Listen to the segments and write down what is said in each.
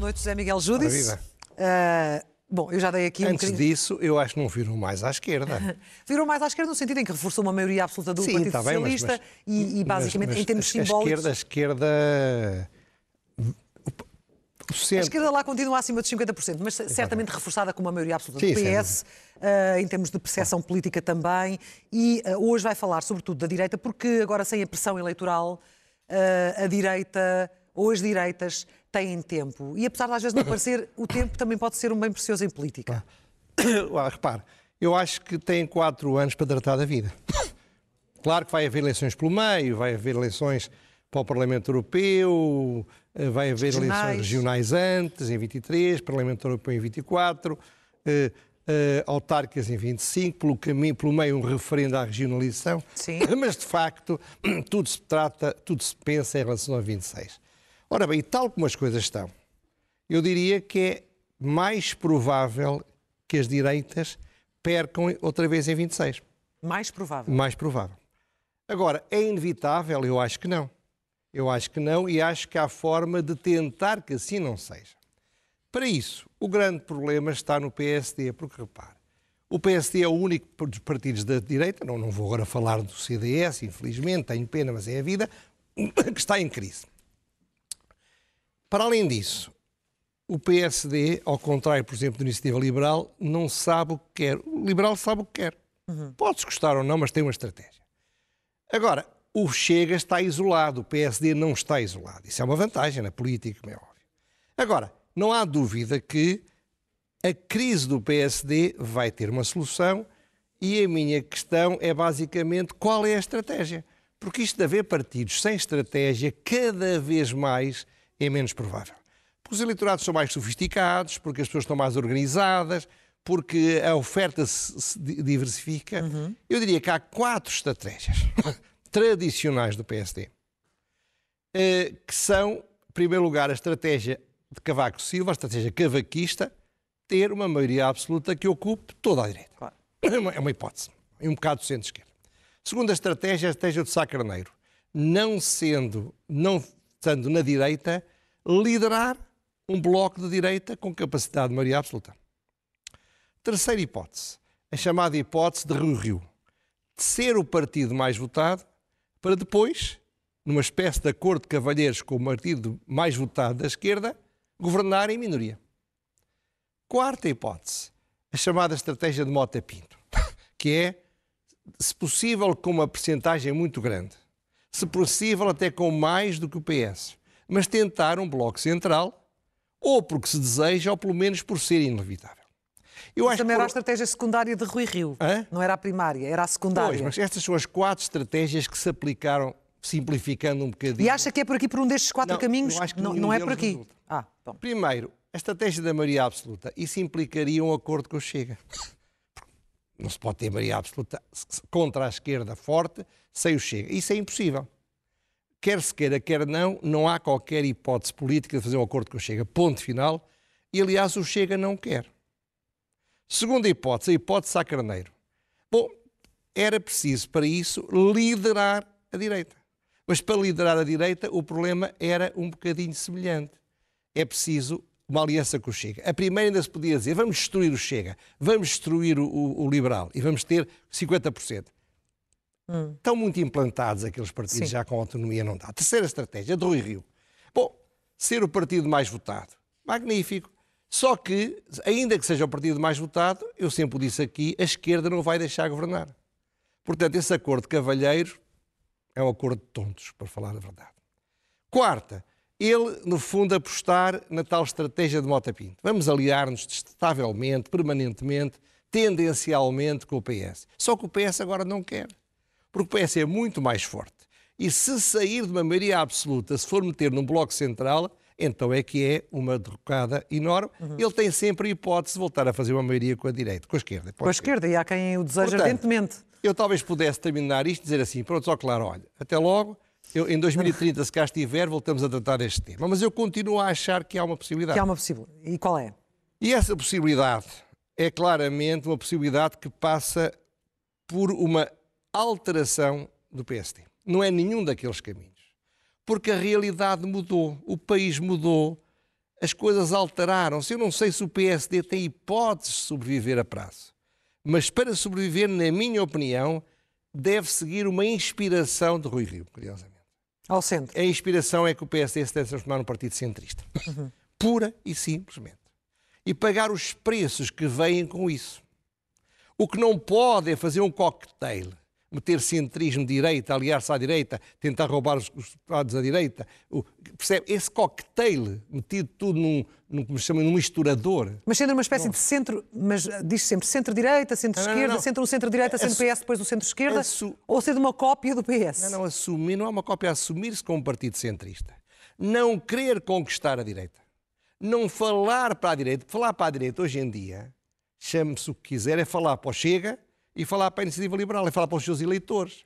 Boa noite, José Miguel Júdice. Uh, bom, eu já dei aqui Antes um bocadinho... disso, eu acho que não viram mais à esquerda. Virou mais à esquerda no sentido em que reforçou uma maioria absoluta do Sim, Partido está bem, mas- Socialista mas- e, e, basicamente, Mas- mas em termos a- simbólicos... A esquerda, a esquerda. A esquerda lá continua acima dos 50%, mas certamente reforçada com uma maioria absoluta do PS, eh, em termos de percepção política também. E eh, hoje vai falar sobretudo da direita, porque agora sem a pressão eleitoral, eh, a direita ou as direitas têm tempo. E apesar de às vezes não parecer, o tempo também pode ser um bem precioso em política. Ah, repare, eu acho que tem quatro anos para tratar da vida. Claro que vai haver eleições pelo meio, vai haver eleições para o Parlamento Europeu, eh, vai haver Regionais. eleições regionais antes, em 23, Parlamento Europeu em 24, eh, eh, autárquicas em 25, pelo, caminho, pelo meio um referendo à regionalização. Sim. Mas, de facto, tudo se trata, tudo se pensa em relação a 26. Ora bem, tal como as coisas estão, eu diria que é mais provável que as direitas percam outra vez em 26. Mais provável. Mais provável. Agora, é inevitável? Eu acho que não. Eu acho que não e acho que há forma de tentar que assim não seja. Para isso, o grande problema está no PSD, porque repare, o PSD é o único dos partidos da direita, não, não vou agora falar do CDS, infelizmente, tenho pena, mas é a vida, que está em crise. Para além disso, o PSD, ao contrário, por exemplo, da Iniciativa Liberal, não sabe o que quer. O liberal sabe o que quer. Pode-se gostar ou não, mas tem uma estratégia. Agora, o Chega está isolado, o PSD não está isolado. Isso é uma vantagem na política, como é óbvio. Agora, não há dúvida que a crise do PSD vai ter uma solução e a minha questão é basicamente qual é a estratégia. Porque isto de haver partidos sem estratégia, cada vez mais é menos provável. Porque os eleitorados são mais sofisticados, porque as pessoas estão mais organizadas, porque a oferta se, se di- diversifica. Eu diria que há quatro estratégias tradicionais do PSD eh, que são, em primeiro lugar, a estratégia de Cavaco Silva, a estratégia cavaquista, ter uma maioria absoluta que ocupe toda a direita. Claro. É uma, é hipótese. E um bocado do centro-esquerda. Segunda estratégia é a estratégia do Sá Carneiro. Não sendo, não estando na direita, liderar um bloco de direita com capacidade de maioria absoluta. Terceira hipótese, a chamada hipótese de Rio Rio. De ser o partido mais votado, para depois, numa espécie de acordo de cavalheiros com o partido mais votado da esquerda, governar em minoria. Quarta hipótese, a chamada estratégia de Mota Pinto, que é, se possível, com uma percentagem muito grande, se possível, até com mais do que o PS, mas tentar um bloco central, ou porque se deseja, ou pelo menos por ser inevitável. Eu Mas também era a estratégia secundária de Rui Rio. Hã? Não era a primária, era a secundária. Pois, mas estas são as quatro estratégias que se aplicaram, simplificando um bocadinho. E acha que é por aqui, por um destes quatro Não, caminhos? eu acho que não, não é por aqui. Ah. Primeiro, a estratégia da maioria absoluta. Isso implicaria um acordo com o Chega. Não se pode ter maioria absoluta contra a esquerda forte sem o Chega. Isso é impossível. Quer se queira, quer não, não há qualquer hipótese política de fazer um acordo com o Chega. Ponto final. E, aliás, o Chega não quer. Segunda hipótese, a hipótese a Carneiro. Bom, era preciso, para isso, liderar a direita. Mas para liderar a direita, o problema era um bocadinho semelhante. É preciso uma aliança com o Chega. A primeira ainda se podia dizer, vamos destruir o Chega, vamos destruir o, o- o liberal e vamos ter 50%. Estão muito implantados aqueles partidos Sim. já com autonomia, não dá. Terceira estratégia, de Rui Rio. Bom, ser o partido mais votado. Magnífico. Só que, ainda que seja o partido mais votado, eu sempre disse aqui, a esquerda não vai deixar governar. Portanto, esse acordo de cavalheiros é um acordo de tontos, para falar a verdade. Quarta, ele, no fundo, apostar na tal estratégia de Mota Pinto. Vamos aliar-nos estavelmente, permanentemente, tendencialmente com o PS. Só que o PS agora não quer. Porque o PS é muito mais forte. E se sair de uma maioria absoluta, se for meter num bloco central, então é que é uma derrocada enorme. Ele tem sempre a hipótese de voltar a fazer uma maioria com a direita, com a esquerda. Com a esquerda, e há quem o deseja Portanto, ardentemente. Eu talvez pudesse terminar isto e dizer assim, pronto, só claro, olha, até logo, eu, em 2030, se cá estiver, voltamos a tratar este tema. Mas eu continuo a achar que há uma possibilidade. Que há uma possibilidade. E qual é? E essa possibilidade é claramente uma possibilidade que passa por uma alteração do PSD. Não é nenhum daqueles caminhos. Porque a realidade mudou, o país mudou, as coisas alteraram-se. Eu não sei se o PSD tem hipóteses de sobreviver a prazo. Mas para sobreviver, na minha opinião, deve seguir uma inspiração de Rui Rio, curiosamente. Ao centro. A inspiração é que o PSD se deve transformar num partido centrista. Uhum. Pura e simplesmente. E pagar os preços que vêm com isso. O que não pode é fazer um cocktail meter centrismo direita, aliar-se à direita, tentar roubar os deputados à direita. O, percebe? Esse cocktail metido tudo num, num, como se chama, num misturador. Mas sendo uma espécie não. de centro, mas diz sempre centro-direita, centro-esquerda, centro-um, centro-direita, centro-PS, depois o centro-esquerda, Assu... ou sendo uma cópia do PS? Não, não, assumir, não é uma cópia, é assumir-se como um partido centrista. Não querer conquistar a direita. Não falar para a direita. Falar para a direita hoje em dia, chame-se o que quiser, é falar para o Chega, e falar para a iniciativa liberal, é falar para os seus eleitores.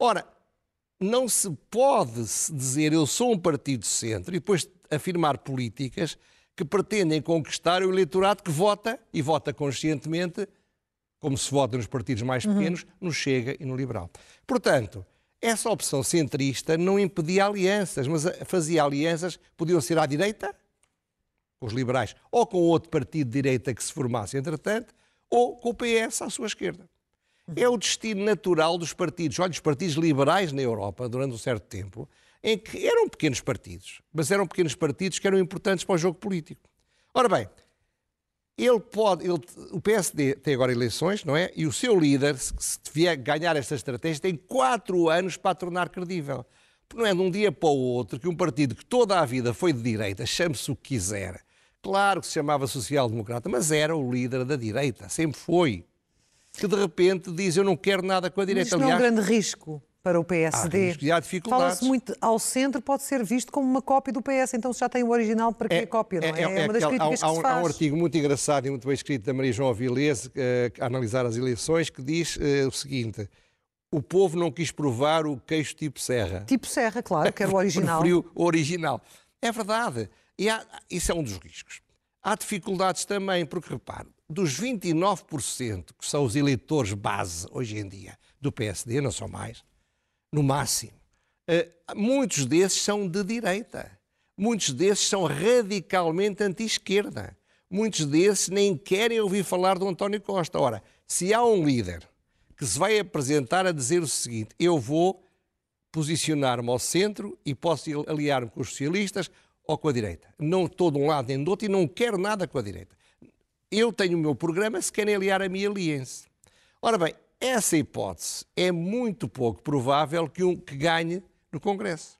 Ora, não se pode dizer eu sou um partido de centro e depois afirmar políticas que pretendem conquistar o eleitorado que vota e vota conscientemente, como se vota nos partidos mais uhum. pequenos, uhum. no Chega e no Liberal. Portanto, essa opção centrista não impedia alianças, mas fazia alianças, podiam ser à direita, com os liberais, ou com outro partido de direita que se formasse entretanto, ou com o PS à sua esquerda. É o destino natural dos partidos. Olha, os partidos liberais na Europa, durante um certo tempo, em que eram pequenos partidos, mas eram pequenos partidos que eram importantes para o jogo político. Ora bem, ele pode, ele, o PSD tem agora eleições, não é? E o seu líder, se, vier ganhar esta estratégia, tem quatro anos para a tornar credível. Não é de um dia para o outro que um partido que toda a vida foi de direita, chame-se o que quiser, Claro que se chamava social-democrata, mas era o líder da direita, sempre foi. Que de repente diz: Eu não quero nada com a direita. Mas não é um grande risco para o PSD. Há, há dificuldades. Fala-se muito ao centro, pode ser visto como uma cópia do PS, então se já tem o original, para que é, a cópia? Não é? É, é, é uma das críticas há, que se faz. Há um artigo muito engraçado e muito bem escrito da Maria João Avilés, uh, a analisar as eleições, que diz uh, o seguinte. O povo não quis provar o queixo tipo serra. Tipo serra, claro, que era o original. Preferiu o original. É verdade. E há, isso é um dos riscos. Há dificuldades também, porque repare, dos 29% que são os eleitores base hoje em dia do PSD, não são mais, no máximo, eh, muitos desses são de direita. Muitos desses são radicalmente anti-esquerda. Muitos desses nem querem ouvir falar do António Costa. Ora, se há um líder que se vai apresentar a dizer o seguinte: eu vou posicionar-me ao centro e posso aliar-me com os socialistas ou com a direita. Não estou de um lado nem do outro e não quero nada com a direita. Eu tenho o meu programa, se querem aliar a mim, aliem-se. Ora bem, essa hipótese é muito pouco provável que um que ganhe no Congresso.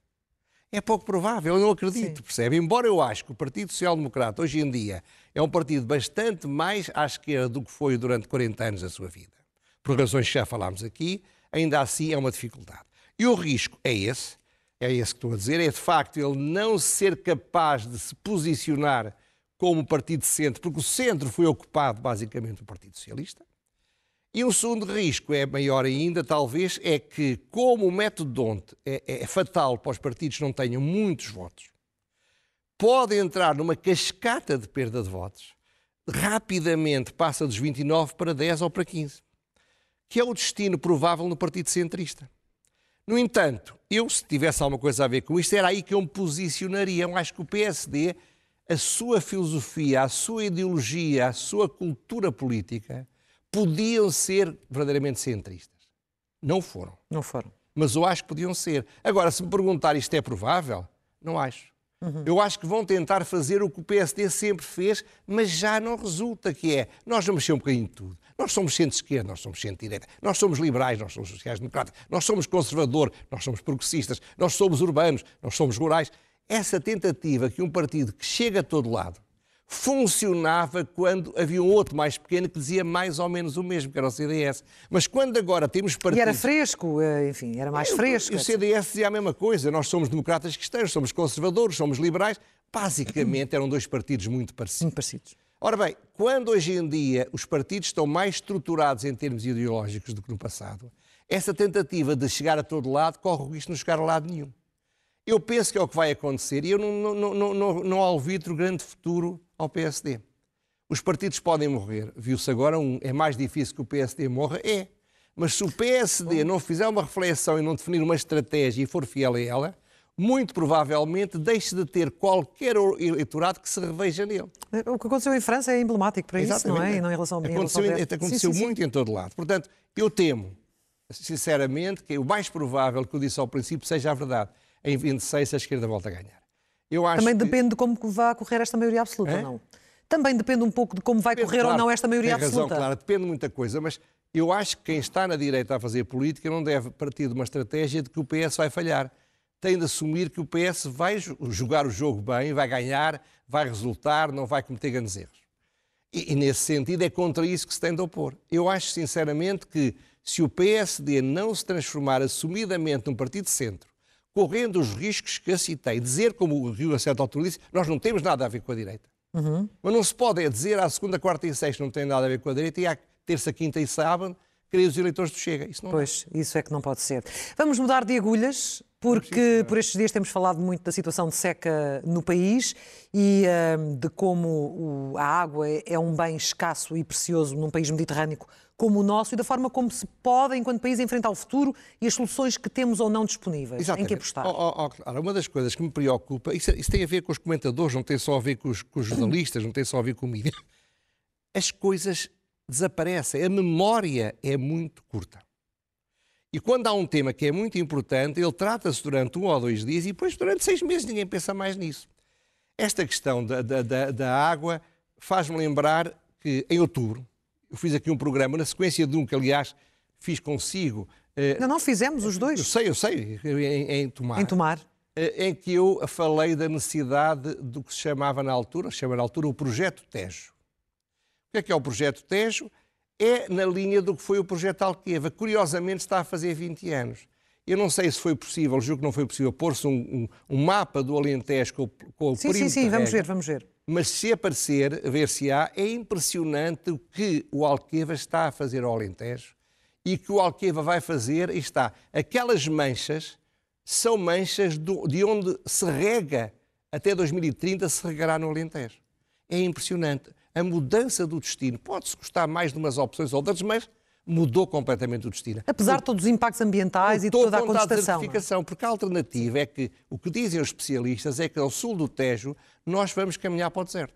É pouco provável, eu não acredito, Sim. percebe? Embora eu acho que o Partido Social Democrata hoje em dia é um partido bastante mais à esquerda do que foi durante 40 anos da sua vida, por razões que já falámos aqui, ainda assim é uma dificuldade. E o risco é esse, é esse que estou a dizer, é de facto ele não ser capaz de se posicionar como partido de centro, porque o centro foi ocupado basicamente pelo Partido Socialista. E um segundo risco é maior ainda, talvez, é que, como o método Donte é, é fatal para os partidos não tenham muitos votos, pode entrar numa cascata de perda de votos, rapidamente passa dos 29 para 10 ou para 15, que é o destino provável no Partido Centrista. No entanto, eu, se tivesse alguma coisa a ver com isto, era aí que eu me posicionaria. Eu acho que o PSD, a sua filosofia, a sua ideologia, a sua cultura política, podiam ser verdadeiramente centristas. Não foram. Não foram. Mas eu acho que podiam ser. Agora, se me perguntar isto é provável, não acho. Uhum. Eu acho que vão tentar fazer o que o PSD sempre fez, mas já não resulta, que é, nós vamos mexer um bocadinho de tudo. Nós somos centro-esquerda, nós somos centro-direita, nós somos liberais, nós somos sociais-democratas, nós somos conservador, nós somos progressistas, nós somos urbanos, nós somos rurais. Essa tentativa que um partido que chega a todo lado funcionava quando havia um outro mais pequeno que dizia mais ou menos o mesmo, que era o CDS. Mas quando agora temos partidos... E era fresco, eh, enfim, era mais fresco. E o CDS dizia a mesma coisa. Nós somos democratas cristãos, somos conservadores, somos liberais. Basicamente eram dois partidos muito parecidos. Muito parecidos. Ora bem, quando hoje em dia os partidos estão mais estruturados em termos ideológicos do que no passado, essa tentativa de chegar a todo lado corre o risco de não chegar a lado nenhum. Eu penso que é o que vai acontecer e eu não, não, não, não, não alvitro grande futuro ao PSD. Os partidos podem morrer. Viu-se agora um. É mais difícil que o PSD morra? É. Mas se o PSD não fizer uma reflexão e não definir uma estratégia e for fiel a ela, muito provavelmente deixe de ter qualquer eleitorado que se reveja nele. O que aconteceu em França é emblemático para Exatamente. isso, não é? E não em relação, aconteceu, em relação aconteceu sim, sim, muito sim. em todo lado. Portanto, eu temo, sinceramente, que o mais provável que eu disse ao princípio seja a verdade. Em 26 a esquerda volta a ganhar. Também que... depende de como vai correr esta maioria absoluta, é? não? Também depende um pouco de como vai depende, correr claro, ou não esta maioria tem absoluta. Razão, claro, depende de muita coisa, mas eu acho que quem está na direita a fazer política não deve partir de uma estratégia de que o PS vai falhar. Tem de assumir que o PS vai jogar o jogo bem, vai ganhar, vai resultar, não vai cometer grandes erros. E, e nesse sentido é contra isso que se tem de opor. Eu acho sinceramente que se o PSD não se transformar assumidamente num partido de centro, correndo os riscos que eu citei, dizer, como o Rio a certa altura disse, nós não temos nada a ver com a direita. Uhum. Mas não se pode é dizer à segunda, quarta e sexta não tem nada a ver com a direita e à terça, quinta e sábado querer os eleitores do Chega. Isso não pois, dá. isso é que não pode ser. Vamos mudar de agulhas, porque por estes dias temos falado muito da situação de seca no país e uh, de como o, a água é um bem escasso e precioso num país mediterrâneo como o nosso e da forma como se pode, enquanto país, enfrentar o futuro e as soluções que temos ou não disponíveis. Exatamente. Em que apostar? Oh, oh, oh, uma das coisas que me preocupa, isso, isso, tem a ver com os comentadores, não tem só a ver com os, com os jornalistas, não tem só a ver com o mídia. As coisas desaparecem, a memória é muito curta. E quando há um tema que é muito importante, ele trata-se durante um ou dois dias e depois durante seis meses ninguém pensa mais nisso. Esta questão da, da, da, água faz-me lembrar que em outubro, eu fiz aqui um programa, na sequência de um que, aliás, fiz consigo. Eh, não, não fizemos os dois. Eu sei, eu sei, em, em Tomar. Em Tomar. Eh, em que eu falei da necessidade do que se chamava na altura, se chama na altura o Projeto Tejo. O que é que é o Projeto Tejo? É na linha do que foi o Projeto Alqueva. Curiosamente está a fazer 20 anos. Eu não sei se foi possível, juro que não foi possível, pôr-se um, um, um, mapa do Alentejo com, com o Sim, sim, sim, vamos ver, vamos ver mas se aparecer, ver-se-á, é impressionante o que o Alqueva está a fazer ao Alentejo e que o Alqueva vai fazer, e está, aquelas manchas são manchas do, de onde se rega, até 2030 se regará no Alentejo. É impressionante. A mudança do destino pode-se custar mais de umas opções ou outras, mas mudou completamente o destino. Apesar de todos os impactos ambientais e toda a contestação. A porque a alternativa é que o que dizem os especialistas é que ao sul do Tejo nós vamos caminhar para o deserto.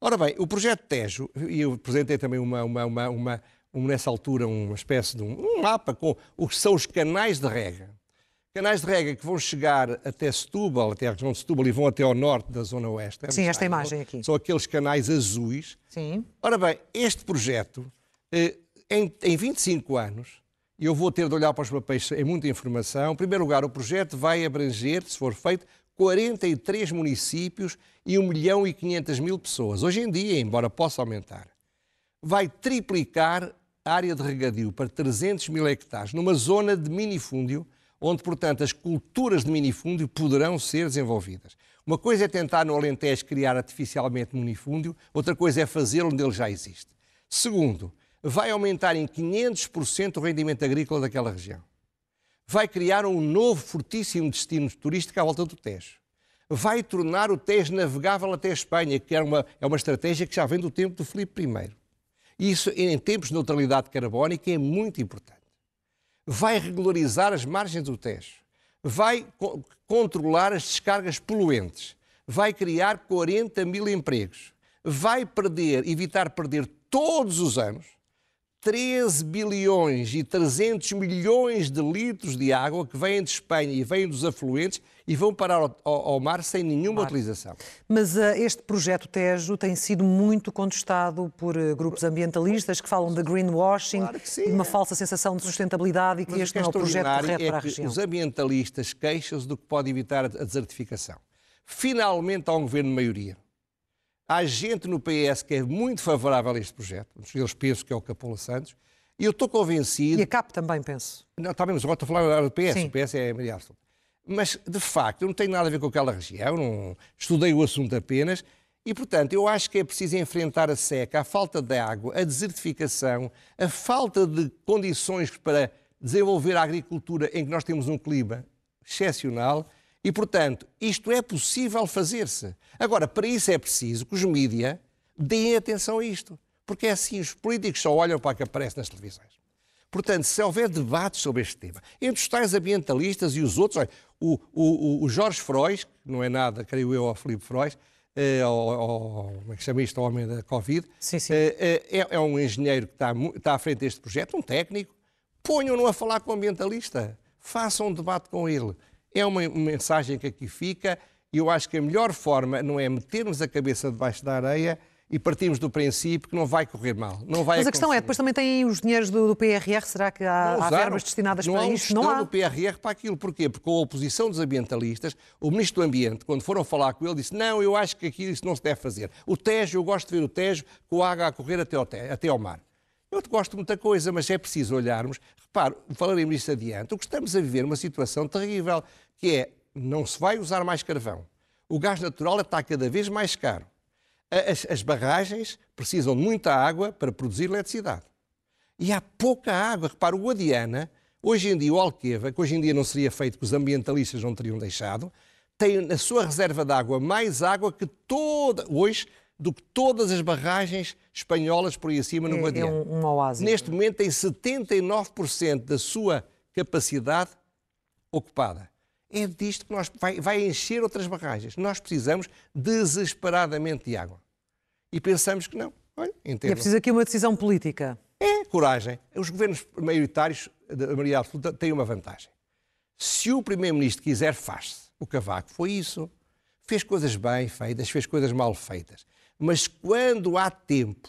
Ora bem, o projeto Tejo, e eu apresentei também uma, uma, uma, uma um, nessa altura uma espécie de um, um mapa com o que são os canais de rega. Canais de rega que vão chegar até Setúbal, até a região de Setúbal e vão até ao norte da zona oeste. Sim, esta imagem aqui. São aqueles canais azuis. Sim. Ora bem, este projeto eh, em, em 25 anos, e eu vou ter de olhar para os papéis em muita informação, em primeiro lugar, o projeto vai abranger, se for feito, 43 municípios e 1 milhão e 500 mil pessoas. Hoje em dia, embora possa aumentar, vai triplicar a área de regadio para 300 mil hectares, numa zona de minifúndio, onde, portanto, as culturas de minifúndio poderão ser desenvolvidas. Uma coisa é tentar no Alentejo criar artificialmente minifúndio, outra coisa é fazê-lo onde ele já existe. Segundo, vai aumentar em 500% o rendimento agrícola daquela região. Vai criar um novo fortíssimo destino turístico à volta do Tejo. Vai tornar o Tejo navegável até a Espanha, que é uma, é uma estratégia que já vem do tempo do Filipe I. Isso, em tempos de neutralidade carbónica, é muito importante. Vai regularizar as margens do Tejo. Vai co controlar as descargas poluentes. Vai criar 40 mil empregos. Vai perder, evitar perder todos os anos 13 bilhões e 300 milhões de litros de água que vêm de Espanha e vêm dos afluentes e vão parar ao, ao mar sem nenhuma utilização. Mas uh, este projeto Tejo tem sido muito contestado por uh, grupos ambientalistas que falam de greenwashing, claro de uma falsa sensação de sustentabilidade e que Mas este não é o projeto correto é para a região. Os ambientalistas queixam-se do que pode evitar a desertificação. Finalmente há um governo de maioria Há gente no PS que é muito favorável a este projeto. Eles pensam que é o Capola Santos. E eu estou convencido. E a CAP também, penso. Não, está bem, mas agora estou a falar do PS. Sim. O PS é a Mas, de facto, eu não tenho nada a ver com aquela região, não estudei o assunto apenas. E, portanto, eu acho que é preciso enfrentar a seca, a falta de água, a desertificação, a falta de condições para desenvolver a agricultura em que nós temos um clima excepcional e, portanto, isto é possível fazer-se. Agora, para isso é preciso que os mídias deem atenção a isto. Porque é assim, os políticos só olham para o que aparece nas televisões. Portanto, se houver debates sobre este tema, entre os tais ambientalistas e os outros, olha, o, o, o Jorge Freud, que não é nada, creio eu, ao Filipe Freud, é, ao, como é que chama isto, ao homem da Covid, sim, sim. É, é, é, um engenheiro que está, está à frente deste projeto, um técnico, ponham-no a falar com o ambientalista, façam um debate com ele. É uma mensagem que aqui fica e eu acho que a melhor forma não é metermos a cabeça debaixo da areia e partimos do princípio que não vai correr mal. Não vai Mas a questão é, depois também têm os dinheiros do, do PRR, será que há, há verbas destinadas não para há isto? Não há do PRR para aquilo. Porquê? Porque com a oposição dos ambientalistas, o Ministro do Ambiente, quando foram falar com ele, disse não, eu acho que aquilo isso não se deve fazer. O Tejo, eu gosto de ver o Tejo com a água a correr até ao, até ao mar. Eu gosto de muita coisa, mas é preciso olharmos. Repare, falaremos disso adiante. O que estamos a viver é uma situação terrível, que é, não se vai usar mais carvão. O gás natural está cada vez mais caro as, as barragens precisam de muita água para produzir eletricidade. E há pouca água. Repara, o Guadiana, hoje em dia o Alqueva, que hoje em dia não seria feito, que os ambientalistas não teriam deixado, tem na sua reserva de água mais água que toda, hoje, do que todas as barragens espanholas por aí acima no é, Guadiana. É um, um oásis. Neste momento tem 79% da sua capacidade ocupada é disto que nós vai, vai encher outras barragens. Nós precisamos desesperadamente de água. E pensamos que não. Olha, E é preciso aqui uma decisão política. É, coragem. Os governos maioritários da maioria absoluta têm uma vantagem. Se o Primeiro-Ministro quiser, faz-se. O Cavaco foi isso. Fez coisas bem feitas, fez coisas mal feitas. Mas quando há tempo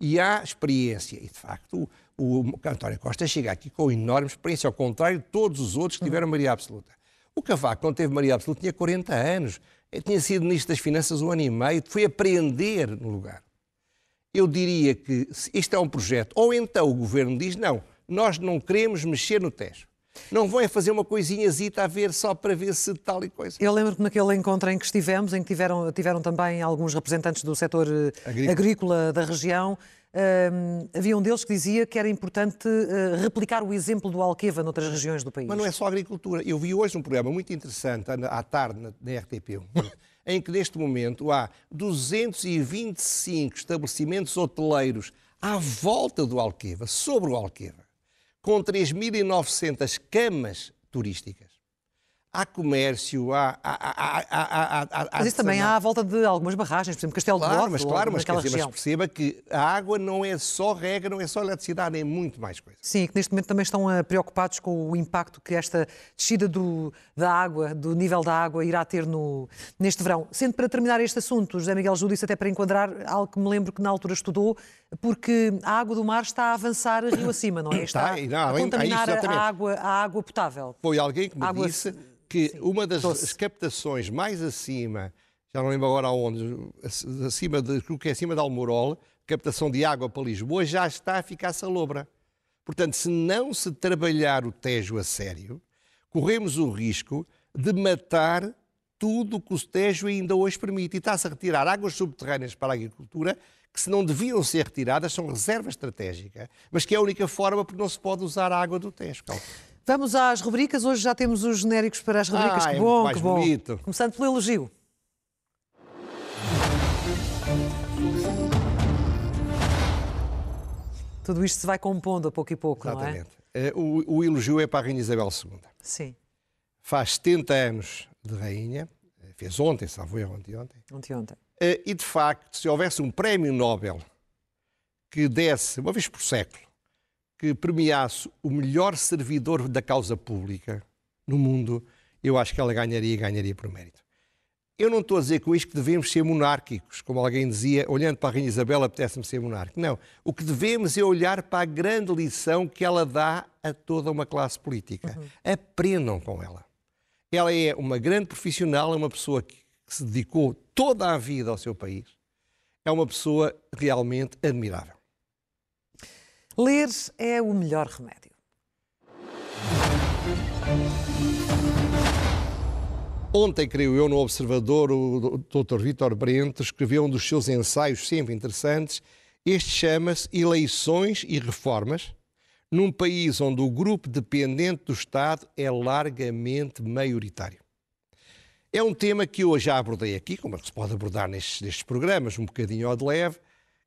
e há experiência, e de facto o, António Costa chega aqui com enorme experiência, ao contrário de todos os outros que tiveram maioria absoluta. O Cavaco, quando teve Maria Absoluta, tinha 40 anos. Ele tinha sido Ministro das Finanças um ano e meio. Foi aprender no lugar. Eu diria que isto é um projeto. Ou então o Governo diz, não, nós não queremos mexer no Tejo. Não vão é fazer uma coisinhazita a ver só para ver se tal e coisa. Eu lembro que naquele encontro em que estivemos, em que tiveram, tiveram também alguns representantes do setor eh, agrícola, agrícola da região, Uh, havia um deles que dizia que era importante uh, replicar o exemplo do Alqueva noutras regiões do país. Mas não é só agricultura. Eu vi hoje um programa muito interessante, à tarde, na, na RTP, em que neste momento há 225 estabelecimentos hoteleiros à volta do Alqueva, sobre o Alqueva, com 3.900 camas turísticas há comércio, há. há, há, há mas isso também há à volta de algumas barragens, por exemplo, Castelo claro, de Bordo, mas claro, mas, dizer, mas perceba que a água não é só regra, não é só eletricidade, é muito mais coisa. Sim, que neste momento também estão uh, preocupados com o impacto que esta descida do, da água, do nível da água, irá ter no, neste verão. Sendo para terminar este assunto, José Miguel Júdice, até para enquadrar algo que me lembro que na altura estudou, porque a água do mar está a avançar rio acima, não é? Está, está não, a contaminar é a, água, a água potável. Foi alguém que me água... disse que Sim. uma das captações mais acima, já não lembro agora aonde, acima de, o que é acima de Almorol, captação de água para Lisboa, já está a ficar salobra. Portanto, se não se trabalhar o Tejo a sério, corremos o risco de matar tudo o que o Tejo ainda hoje permite. E está-se a retirar águas subterrâneas para a agricultura que, se não deviam ser retiradas, são reserva estratégica, mas que é a única forma porque não se pode usar a água do Tejo. Vamos às rubricas. Hoje já temos os genéricos para as rubricas. Ah, que é bom, mais que bom. Bonito. Começando pelo elogio. Tudo isto se vai compondo a pouco e pouco, Exatamente. não é? Eh, o, o elogio é para a Rainha Isabel II. Sim. Faz 70 anos de rainha, eh, fez ontem, salvo erro, ontem, ontem. Ontem, ontem. Eh, e, de facto, se houvesse um prémio Nobel que desse, uma vez por século, que premiasse o melhor servidor da causa pública no mundo, eu acho que ela ganharia e ganharia por mérito. Eu não estou a dizer com isto que devemos ser monárquicos, como alguém dizia, olhando para a Rainha Isabela, apetece-me ser monárquico. Não. O que devemos é olhar para a grande lição que ela dá a toda uma classe política. Uhum. Aprendam com ela. Ela é uma grande profissional, é uma pessoa que se dedicou toda a vida ao seu país. É uma pessoa realmente admirável. Ler é o melhor remédio. Ontem, creio eu, no Observador, o Dr. Vítor Brento escreveu um dos seus ensaios sempre interessantes. Este chama-se Eleições e Reformas, num país onde o grupo dependente do Estado é largamente maioritário. É um tema que eu já abordei aqui, como se pode abordar nestes, nestes programas, um bocadinho ao de leve,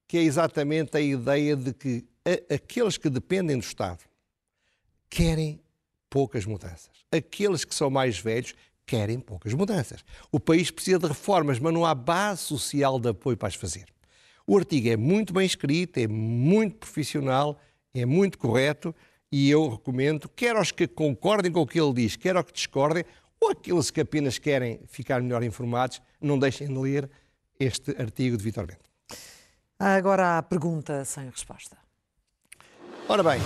que é exatamente a ideia de que a, aqueles que dependem do Estado, querem poucas mudanças. Aqueles que são mais velhos querem poucas mudanças. O país precisa de reformas, mas não há base social de apoio para as fazer. O artigo é muito bem escrito, é muito profissional, é muito correto e eu recomendo, quer aos que concordem com o que ele diz, quer aos que discordem, ou aqueles que apenas querem ficar melhor informados, não deixem de ler este artigo de Vitor Bento. Agora a pergunta sem resposta. Ora bem.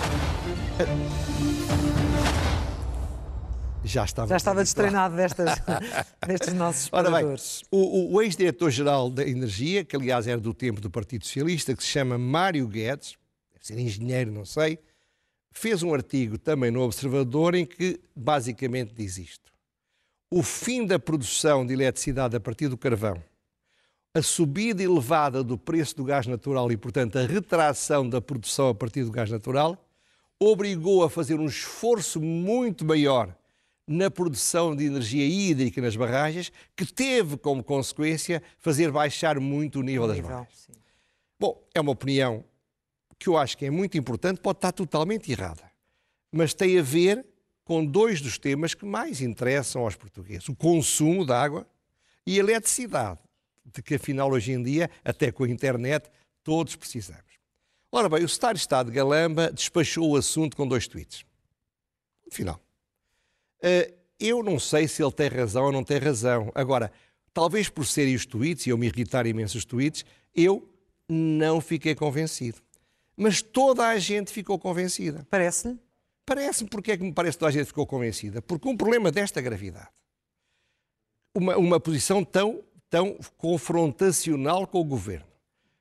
Já estava, Já estava destreinado destas, destes nossos oradores. o, o ex-diretor-geral da Energia, que aliás era do tempo do Partido Socialista, que se chama Mário Guedes, deve ser engenheiro, não sei, fez um artigo também no Observador em que basicamente diz isto. O fim da produção de eletricidade a partir do carvão, a subida elevada do preço do gás natural e, portanto, a retração da produção a partir do gás natural, obrigou a fazer um esforço muito maior na produção de energia hídrica nas barragens, que teve como consequência fazer baixar muito o nível, das barragens. Sim. Bom, é uma opinião que eu acho que é muito importante, pode estar totalmente errada, mas tem a ver com dois dos temas que mais interessam aos portugueses: o consumo de água e a eletricidade, de que afinal hoje em dia, até com a internet, todos precisamos. Ora bem, o Star Estado de Galamba despachou o assunto com dois tweets. Final. Uh, eu não sei se ele tem razão ou não tem razão. Agora, talvez por serem os tweets, e eu me irritar imenso os tweets, eu não fiquei convencido. Mas toda a gente ficou convencida. Parece-lhe? Parece-me. Porque é que me parece que toda a gente ficou convencida? Porque um problema desta gravidade, uma, uma posição tão, tão confrontacional com o governo,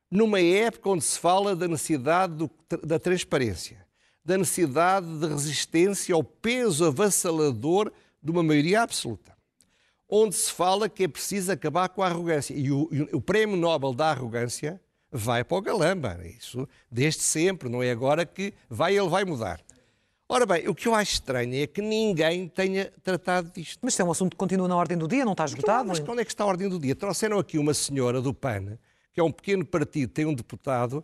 numa época onde se fala da necessidade do, da transparência, da necessidade de resistência ao peso avassalador de uma maioria absoluta. Onde se fala que é preciso acabar com a arrogância. E o, o Prémio Nobel da Arrogância vai para o Galamba. Isso desde sempre, não é agora que vai, ele vai mudar. Ora bem, o que eu acho estranho é que ninguém tenha tratado disto. Mas é um assunto que continua na ordem do dia, não está esgotado? Mas onde é que está a ordem do dia? Trouxeram aqui uma senhora do PAN, que é um pequeno partido, tem um deputado,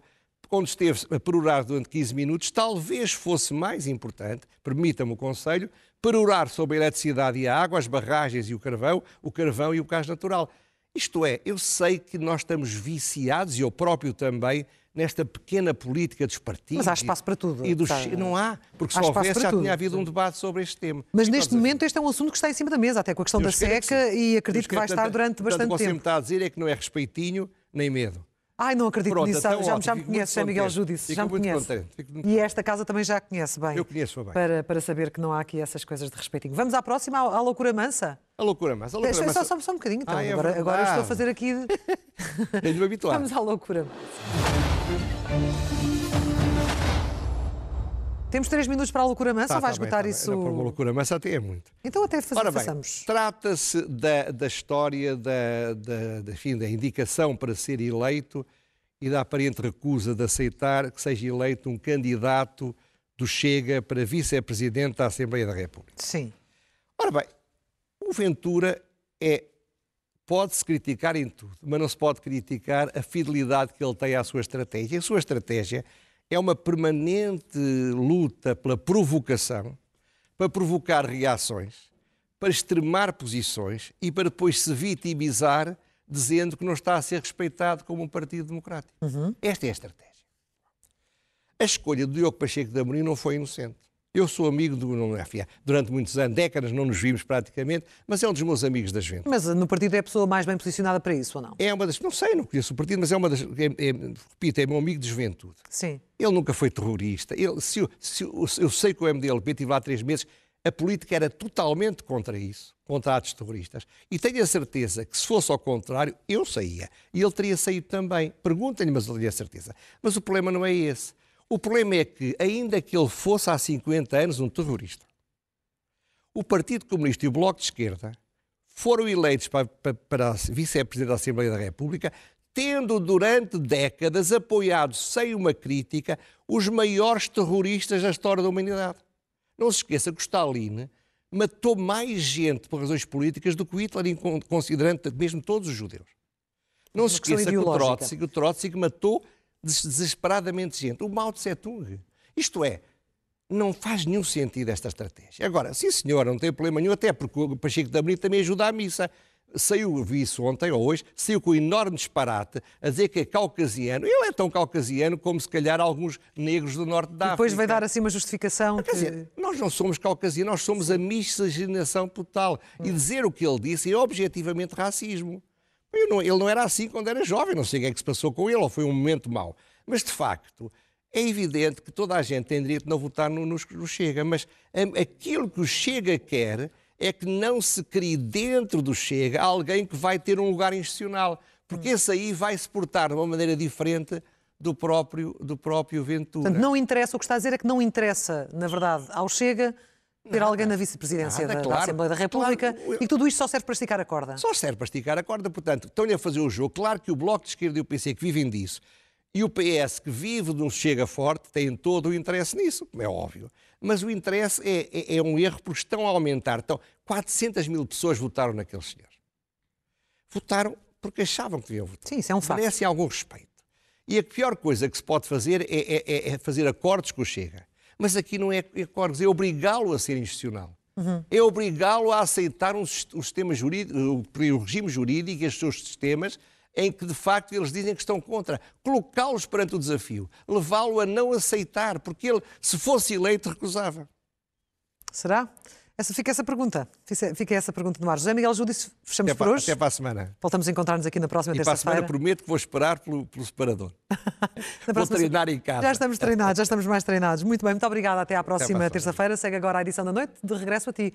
onde esteve a perorar durante 15 minutos, talvez fosse mais importante, permita-me o conselho, perorar sobre a eletricidade e a água, as barragens e o carvão, o carvão e o gás natural. Isto é, eu sei que nós estamos viciados, e eu próprio também, nesta pequena política dos partidos. Mas há espaço para tudo. E dos... Não há, porque se houvesse já tudo. tinha havido um debate sobre este tema. Mas neste momento este é um assunto que está em cima da mesa, até com a questão da seca, e acredito que vai estar durante bastante tempo. O que você me está a dizer é que não é respeitinho nem medo. Ai, não acredito Pronto, nisso. Então, já, já me conhece, José Miguel Júdice. Já me conhece. E esta casa também já conhece bem. Eu conheço bem. Para, para saber que não há aqui essas coisas de respeitinho. Vamos à próxima, à, à loucura mansa. A loucura mansa. A loucura mansa. Só, só, só um bocadinho, então. Ah, é agora, agora estou a fazer aqui. Tenho-me habituado. Vamos à loucura mansa. Temos três minutos para a loucura mansa tá, ou vai tá esgotar bem, tá isso? Bem. Para uma loucura mansa até é muito. Então até faz, Ora façamos. Trata-se da, da história da, da, da, enfim, da indicação para ser eleito e da aparente recusa de aceitar que seja eleito um candidato do Chega para vice-presidente da Assembleia da República. Sim. Ora bem, o Ventura é pode-se criticar em tudo, mas não se pode criticar a fidelidade que ele tem à sua estratégia. A sua estratégia é uma permanente luta pela provocação, para provocar reações, para extremar posições e para depois se vitimizar dizendo que não está a ser respeitado como um partido democrático. Uhum. Esta é a estratégia. A escolha do Diogo Pacheco de Amorim não foi inocente. Eu sou amigo do não é Durante muitos anos, décadas, não nos vimos praticamente, mas é um dos meus amigos da gente. Mas no partido é a pessoa mais bem posicionada para isso ou não? É uma das. Não sei, não conheço o partido, mas é uma das. É, é, repito, é meu amigo de juventude. Sim. Ele nunca foi terrorista. Ele, se, se, eu sei que o MDLP tive lá três meses, a política era totalmente contra isso, contra atos terroristas. E tenho a certeza que se fosse ao contrário, eu saía. E ele teria saído também. Perguntem-lhe, mas eu tenho a certeza. Mas o problema não é esse. O problema é que, ainda que ele fosse há 50 anos um terrorista, o Partido Comunista e o Bloco de Esquerda foram eleitos para, para, para vice-presidente da Assembleia da República, tendo durante décadas apoiado, sem uma crítica, os maiores terroristas da história da humanidade. Não se esqueça que o Stalin matou mais gente por razões políticas do que o Hitler, considerando mesmo todos os judeus. Não se esqueça que o Trotsky, o Trotsky matou desesperadamente gente. O Mao Tse Tung. Isto é, Não faz nenhum sentido esta estratégia. Agora, sim senhor, não tem problema nenhum, até porque o Pacheco da Abril também ajuda à missa saiu, vi isso ontem ou hoje, saiu com um enorme disparate a dizer que é caucasiano. Ele é tão caucasiano como se calhar alguns negros do norte da África. Depois vai dar assim uma justificação. Quer dizer, nós não somos caucasianos, nós somos a miscigenação total. E dizer o que ele disse é objetivamente racismo. Não, ele não era assim quando era jovem, não sei o que é que se passou com ele, ou foi um momento mau. Mas, de facto, é evidente que toda a gente tem direito de não votar no, no, Chega, mas aquilo que o Chega quer é que não se crie dentro do Chega alguém que vai ter um lugar institucional, porque esse aí vai se portar de uma maneira diferente do próprio, do próprio Ventura. Portanto, não interessa, o que está a dizer é que não interessa, na verdade, ao Chega ter alguém na vice-presidência da, claro, da, Assembleia da República claro. e que tudo isto só serve para esticar a corda. Só serve para esticar a corda, portanto, estão-lhe a fazer o jogo. Claro que o Bloco de Esquerda e o PC que vivem disso e o PS que vive de um Chega forte têm todo o interesse nisso, é óbvio mas o interesse é, é, é, um erro porque estão a aumentar. Então, 400 mil pessoas votaram naqueles senhores. Votaram porque achavam que deviam votar. Sim, isso é um fato. Merecem algum respeito. E a pior coisa que se pode fazer é, é, é, é fazer acordos com o Chega. Mas aqui não é acordos, é obrigá-lo a ser institucional. Uhum. É obrigá-lo a aceitar um, um sistema jurídico, o regime jurídico e os seus sistemas em que de facto eles dizem que estão contra, colocá-los perante o desafio, levá-lo a não aceitar, porque ele, se fosse eleito, recusava. Será? Essa, fica essa pergunta. Fica essa pergunta no ar. José Miguel Júdice, fechamos até por hoje. Até para a semana. Voltamos a encontrar-nos aqui na próxima terça-feira. E para a semana prometo que vou esperar pelo, pelo separador. vou treinar em casa. Já estamos treinados, já estamos mais treinados. Muito bem, muito obrigada. Até à próxima terça-feira. Segue agora a edição da noite. De regresso a ti.